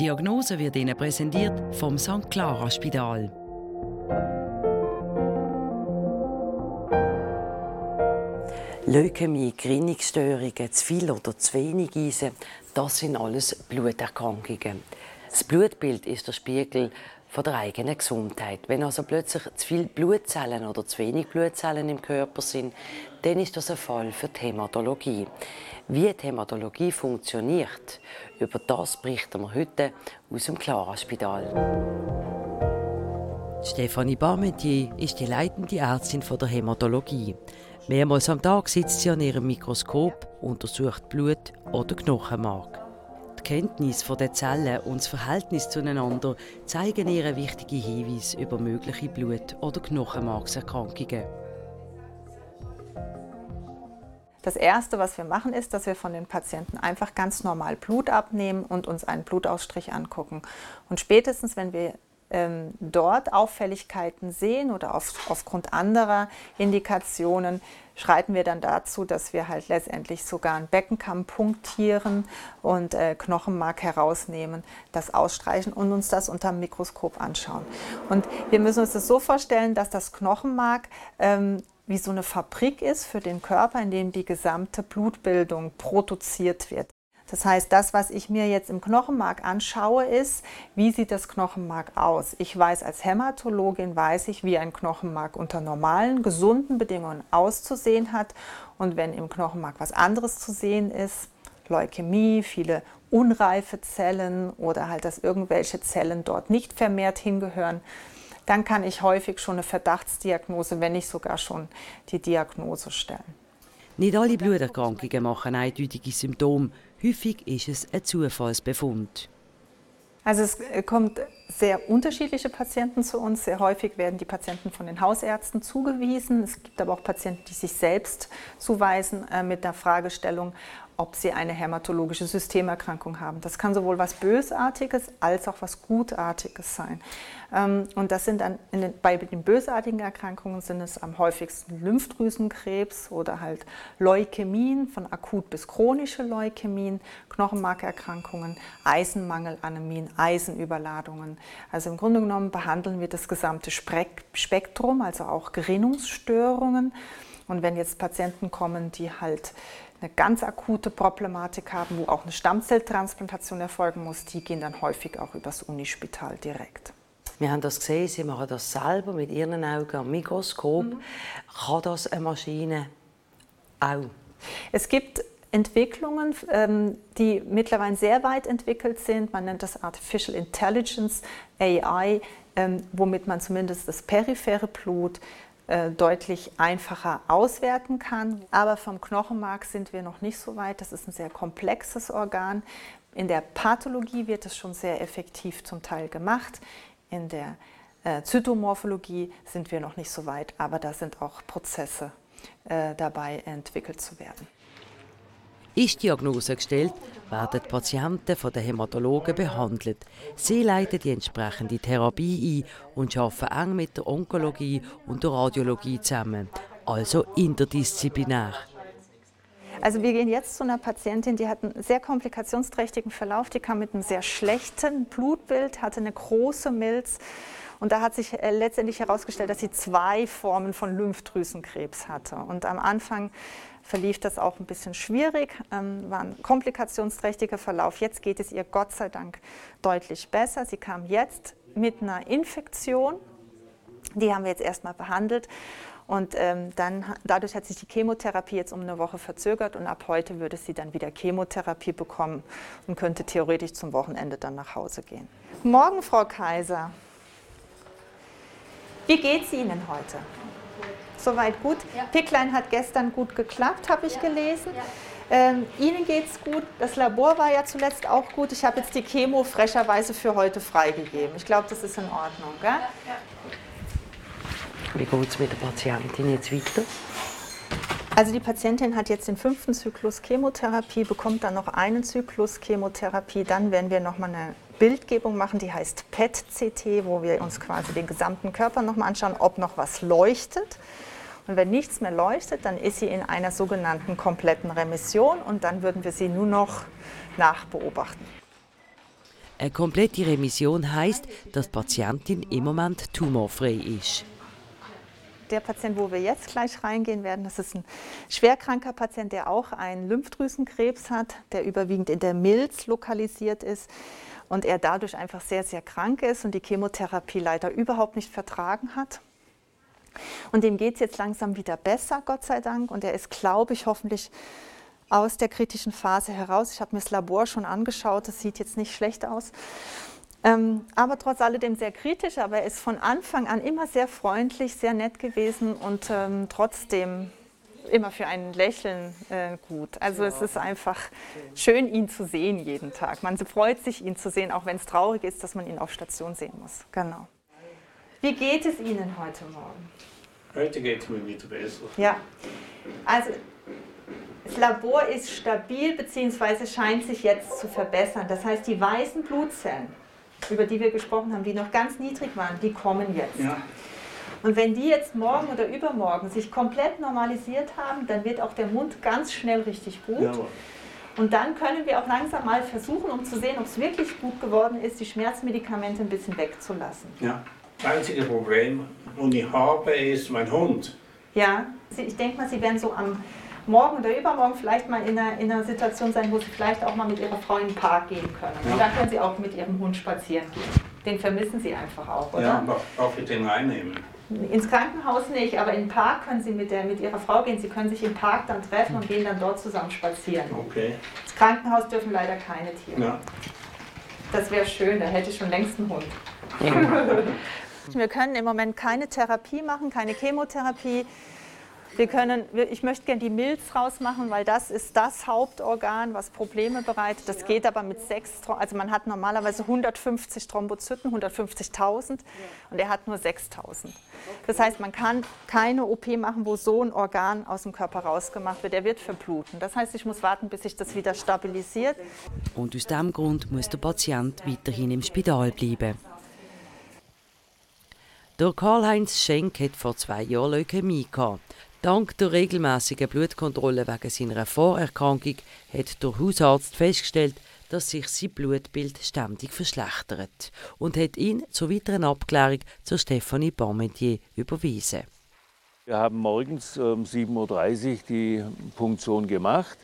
Die Diagnose wird Ihnen präsentiert vom St. Clara Spital. Leukämie, Gerinnungsstörungen, zu viel oder zu wenig Eisen, das sind alles Bluterkrankungen. Das Blutbild ist der Spiegel von der eigenen Gesundheit. Wenn also plötzlich zu viele Blutzellen oder zu wenig Blutzellen im Körper sind, dann ist das ein Fall für die Hämatologie. Wie die Hämatologie funktioniert, über das berichten wir heute aus dem Clara-Spital. Stefanie Barmentier ist die leitende Ärztin der Hämatologie. Mehrmals am Tag sitzt sie an ihrem Mikroskop, untersucht Blut oder Knochenmark. Die Kenntnis der Zellen und das Verhältnis zueinander zeigen ihr wichtige Hinweise über mögliche Blut- oder Knochenmarkserkrankungen. Das Erste, was wir machen, ist, dass wir von den Patienten einfach ganz normal Blut abnehmen und uns einen Blutausstrich angucken. Und spätestens, wenn wir ähm, dort Auffälligkeiten sehen oder auf, aufgrund anderer Indikationen, schreiten wir dann dazu, dass wir halt letztendlich sogar einen Beckenkamm punktieren und äh, Knochenmark herausnehmen, das ausstreichen und uns das unter dem Mikroskop anschauen. Und wir müssen uns das so vorstellen, dass das Knochenmark ähm, wie so eine Fabrik ist für den Körper, in dem die gesamte Blutbildung produziert wird. Das heißt, das, was ich mir jetzt im Knochenmark anschaue, ist, wie sieht das Knochenmark aus? Ich weiß als Hämatologin, weiß ich, wie ein Knochenmark unter normalen, gesunden Bedingungen auszusehen hat. Und wenn im Knochenmark was anderes zu sehen ist, Leukämie, viele unreife Zellen oder halt, dass irgendwelche Zellen dort nicht vermehrt hingehören, dann kann ich häufig schon eine Verdachtsdiagnose, wenn nicht sogar schon die Diagnose stellen. Nicht alle Bluterkrankungen machen eindeutige Symptome. Häufig ist es ein Zufallsbefund. Also es äh, kommt sehr unterschiedliche Patienten zu uns. Sehr häufig werden die Patienten von den Hausärzten zugewiesen. Es gibt aber auch Patienten, die sich selbst zuweisen äh, mit der Fragestellung, ob sie eine hämatologische Systemerkrankung haben. Das kann sowohl was Bösartiges als auch was Gutartiges sein. Ähm, und das sind dann den, bei den bösartigen Erkrankungen sind es am häufigsten Lymphdrüsenkrebs oder halt Leukämien, von akut bis chronische Leukämien, Knochenmarkerkrankungen, Eisenmangelanämien, Eisenüberladungen. Also im Grunde genommen behandeln wir das gesamte Spektrum, also auch Gerinnungsstörungen. Und wenn jetzt Patienten kommen, die halt eine ganz akute Problematik haben, wo auch eine Stammzelltransplantation erfolgen muss, die gehen dann häufig auch übers Unispital direkt. Wir haben das gesehen, Sie machen das selber mit Ihren Augen am Mikroskop. Mhm. Kann das eine Maschine auch? Es gibt Entwicklungen, ähm, die mittlerweile sehr weit entwickelt sind. Man nennt das Artificial Intelligence, AI, ähm, womit man zumindest das periphere Blut deutlich einfacher auswerten kann. Aber vom Knochenmark sind wir noch nicht so weit. Das ist ein sehr komplexes Organ. In der Pathologie wird es schon sehr effektiv zum Teil gemacht. In der äh, Zytomorphologie sind wir noch nicht so weit, aber da sind auch Prozesse äh, dabei entwickelt zu werden. Ist Diagnose gestellt, werden die Patienten von den Hämatologen behandelt. Sie leiten die entsprechende Therapie ein und arbeiten eng mit der Onkologie und der Radiologie zusammen, also interdisziplinär. Also wir gehen jetzt zu einer Patientin, die hat einen sehr komplikationsträchtigen Verlauf. Die kam mit einem sehr schlechten Blutbild, hatte eine große Milz. Und da hat sich äh, letztendlich herausgestellt, dass sie zwei Formen von Lymphdrüsenkrebs hatte. Und am Anfang verlief das auch ein bisschen schwierig, ähm, war ein komplikationsträchtiger Verlauf. Jetzt geht es ihr Gott sei Dank deutlich besser. Sie kam jetzt mit einer Infektion, die haben wir jetzt erstmal behandelt. Und ähm, dann, dadurch hat sich die Chemotherapie jetzt um eine Woche verzögert und ab heute würde sie dann wieder Chemotherapie bekommen und könnte theoretisch zum Wochenende dann nach Hause gehen. Morgen, Frau Kaiser. Wie geht es Ihnen heute? Soweit gut. Ja. Picklein hat gestern gut geklappt, habe ich ja. gelesen. Ja. Ähm, Ihnen es gut. Das Labor war ja zuletzt auch gut. Ich habe jetzt die Chemo frecherweise für heute freigegeben. Ich glaube, das ist in Ordnung. Gell? Wie geht es mit der Patientin jetzt weiter? Also die Patientin hat jetzt den fünften Zyklus Chemotherapie, bekommt dann noch einen Zyklus Chemotherapie. Dann werden wir nochmal eine Bildgebung machen, die heißt PET-CT, wo wir uns quasi den gesamten Körper nochmal anschauen, ob noch was leuchtet. Und wenn nichts mehr leuchtet, dann ist sie in einer sogenannten kompletten Remission und dann würden wir sie nur noch nachbeobachten. Eine komplette Remission heißt, dass die Patientin im Moment tumorfrei ist. Der Patient, wo wir jetzt gleich reingehen werden, das ist ein schwerkranker Patient, der auch einen Lymphdrüsenkrebs hat, der überwiegend in der Milz lokalisiert ist und er dadurch einfach sehr, sehr krank ist und die Chemotherapie leider überhaupt nicht vertragen hat. Und dem geht es jetzt langsam wieder besser, Gott sei Dank. Und er ist, glaube ich, hoffentlich aus der kritischen Phase heraus. Ich habe mir das Labor schon angeschaut, das sieht jetzt nicht schlecht aus. Ähm, aber trotz alledem sehr kritisch, aber er ist von Anfang an immer sehr freundlich, sehr nett gewesen und ähm, trotzdem immer für ein Lächeln äh, gut. Also es ist einfach schön, ihn zu sehen jeden Tag. Man freut sich, ihn zu sehen, auch wenn es traurig ist, dass man ihn auf Station sehen muss. Genau. Wie geht es Ihnen heute Morgen? Heute geht es mir wieder besser. Ja, also das Labor ist stabil bzw. scheint sich jetzt zu verbessern. Das heißt, die weißen Blutzellen, über die wir gesprochen haben, die noch ganz niedrig waren, die kommen jetzt. Ja. Und wenn die jetzt morgen oder übermorgen sich komplett normalisiert haben, dann wird auch der Mund ganz schnell richtig gut. Jawohl. Und dann können wir auch langsam mal versuchen, um zu sehen, ob es wirklich gut geworden ist, die Schmerzmedikamente ein bisschen wegzulassen. Ja. Das einzige Problem, das ich habe, ist mein Hund. Ja, ich denke mal, Sie werden so am Morgen oder übermorgen vielleicht mal in einer, in einer Situation sein, wo Sie vielleicht auch mal mit Ihrer Frau in den Park gehen können. Ja. Und dann können Sie auch mit Ihrem Hund spazieren gehen. Den vermissen Sie einfach auch, oder? Ja, aber darf ich den reinnehmen? Ins Krankenhaus nicht, aber in den Park können Sie mit, der, mit Ihrer Frau gehen. Sie können sich im Park dann treffen und gehen dann dort zusammen spazieren. Okay. Ins Krankenhaus dürfen leider keine Tiere. Ja. Das wäre schön, da hätte ich schon längst einen Hund. Wir können im Moment keine Therapie machen, keine Chemotherapie. Wir können, ich möchte gerne die Milz rausmachen, weil das ist das Hauptorgan, was Probleme bereitet. Das geht aber mit sechs, also man hat normalerweise 150 Thrombozyten, 150.000 und er hat nur 6.000. Das heißt, man kann keine OP machen, wo so ein Organ aus dem Körper rausgemacht wird. Er wird verbluten. Das heißt, ich muss warten, bis sich das wieder stabilisiert. Und aus diesem Grund muss der Patient weiterhin im Spital bleiben. Der Karl-Heinz Schenk hat vor zwei Jahren Leukämie gehabt. Dank der regelmäßigen Blutkontrolle wegen seiner Vorerkrankung hat der Hausarzt festgestellt, dass sich sein Blutbild ständig verschlechtert und hat ihn zur weiteren Abklärung zur Stephanie Parmentier überwiesen. Wir haben morgens um 7.30 Uhr die Punktion gemacht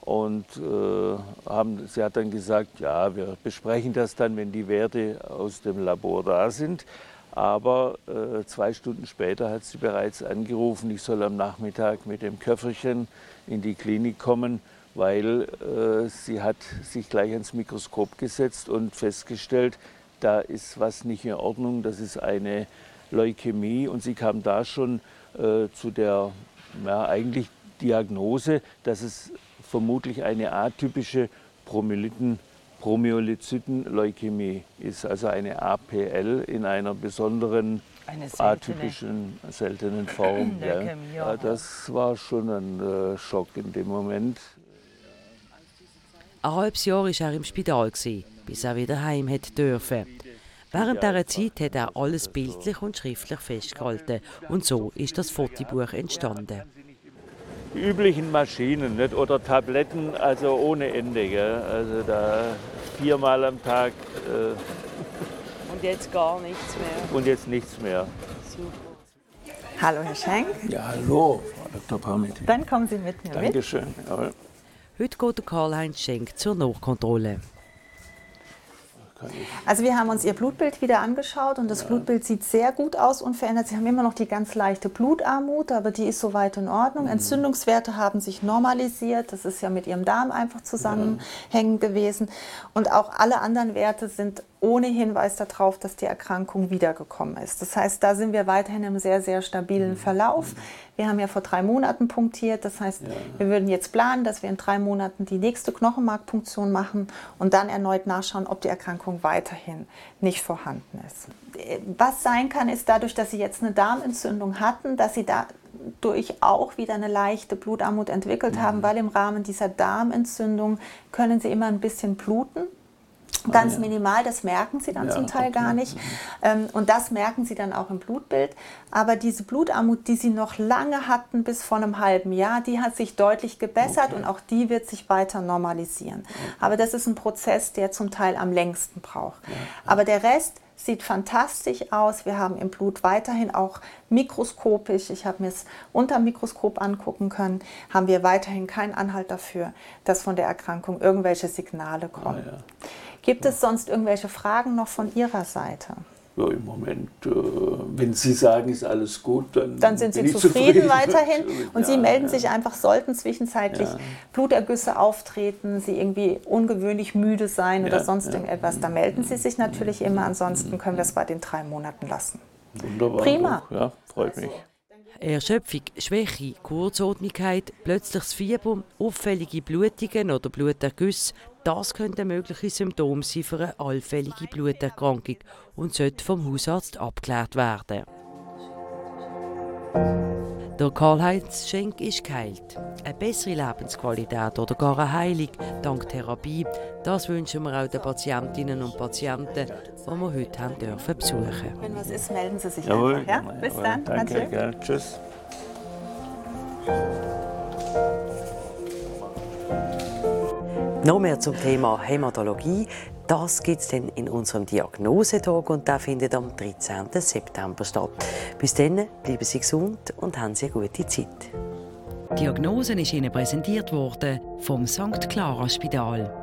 und äh, haben, sie hat dann gesagt, ja, wir besprechen das dann, wenn die Werte aus dem Labor da sind. Aber äh, zwei Stunden später hat sie bereits angerufen, ich soll am Nachmittag mit dem Köfferchen in die Klinik kommen, weil äh, sie hat sich gleich ans Mikroskop gesetzt und festgestellt, da ist was nicht in Ordnung, das ist eine Leukämie. Und sie kam da schon äh, zu der ja, eigentlich Diagnose, dass es vermutlich eine atypische Promyeliten, Promyelozytenleukämie ist, also eine APL in einer besonderen Eine seltene. atypischen, seltenen Form. ja. Ja, das war schon ein äh, Schock in dem Moment. Ein halbes Jahr war er im Spital, gewesen, bis er wieder heim hat dürfen. Während dieser Zeit hat er alles bildlich und schriftlich festgehalten. Und so ist das Fotobuch entstanden. Die üblichen Maschinen nicht? oder Tabletten, also ohne Ende. Gell? Also da viermal am Tag äh, Und jetzt gar nichts mehr. und jetzt nichts mehr. Hallo, Herr Schenk. Ja, hallo, Frau Dr. Parmentier. Dann kommen Sie mit mir mit. Dankeschön. Heute geht der Karl-Heinz Schenk zur Nachkontrolle. Also wir haben uns Ihr Blutbild wieder angeschaut und das Blutbild sieht sehr gut aus, unverändert. Sie haben immer noch die ganz leichte Blutarmut, aber die ist soweit in Ordnung. Entzündungswerte haben sich normalisiert. Das ist ja mit Ihrem Darm einfach zusammenhängend gewesen. Und auch alle anderen Werte sind ohne Hinweis darauf, dass die Erkrankung wiedergekommen ist. Das heißt, da sind wir weiterhin im sehr, sehr stabilen Verlauf. Wir haben ja vor drei Monaten punktiert. Das heißt, wir würden jetzt planen, dass wir in drei Monaten die nächste Knochenmarkpunktion machen und dann erneut nachschauen, ob die Erkrankung weiterhin nicht vorhanden ist. Was sein kann, ist dadurch, dass Sie jetzt eine Darmentzündung hatten, dass Sie dadurch auch wieder eine leichte Blutarmut entwickelt haben, weil im Rahmen dieser Darmentzündung können Sie immer ein bisschen bluten. Ganz minimal, das merken sie dann ja, zum Teil okay. gar nicht. Ähm, und das merken sie dann auch im Blutbild. Aber diese Blutarmut, die sie noch lange hatten, bis vor einem halben Jahr, die hat sich deutlich gebessert okay. und auch die wird sich weiter normalisieren. Okay. Aber das ist ein Prozess, der zum Teil am längsten braucht. Aber der Rest sieht fantastisch aus. Wir haben im Blut weiterhin auch mikroskopisch, ich habe mir es unter dem Mikroskop angucken können, haben wir weiterhin keinen Anhalt dafür, dass von der Erkrankung irgendwelche Signale kommen. Ah, ja. Gibt es sonst irgendwelche Fragen noch von Ihrer Seite? Ja, im Moment, äh, wenn Sie sagen, ist alles gut, dann, dann sind Sie zufrieden, zufrieden, weiterhin. Und ja, Sie melden ja. sich einfach, sollten zwischenzeitlich ja. Blutergüsse auftreten, Sie irgendwie ungewöhnlich müde sein oder sonst irgendetwas, dann melden Sie sich natürlich immer. Ansonsten können wir es bei den drei Monaten lassen. Wunderbar. Prima. Ja, freut mich. Erschöpfung, Schwäche, Kurzatmigkeit, plötzliches Fieber, auffällige Blutungen oder Blutergüsse, das könnte mögliche Symptome sein für eine allfällige Bluterkrankung und sollte vom Hausarzt abgeklärt werden. Der Karl-Heinz Schenk ist geheilt. Eine bessere Lebensqualität oder gar eine Heilung dank Therapie, das wünschen wir auch den Patientinnen und Patienten, die wir heute haben dürfen besuchen. Wenn was ist, melden Sie sich Jawohl, einfach. Ja? Bis dann. Danke. Tschüss. Noch mehr zum Thema Hämatologie. Das gibt es dann in unserem Diagnosetag und der findet am 13. September statt. Bis dann bleiben Sie gesund und haben Sie eine gute Zeit. Die Diagnose ist Ihnen präsentiert worden vom St. Clara Spital.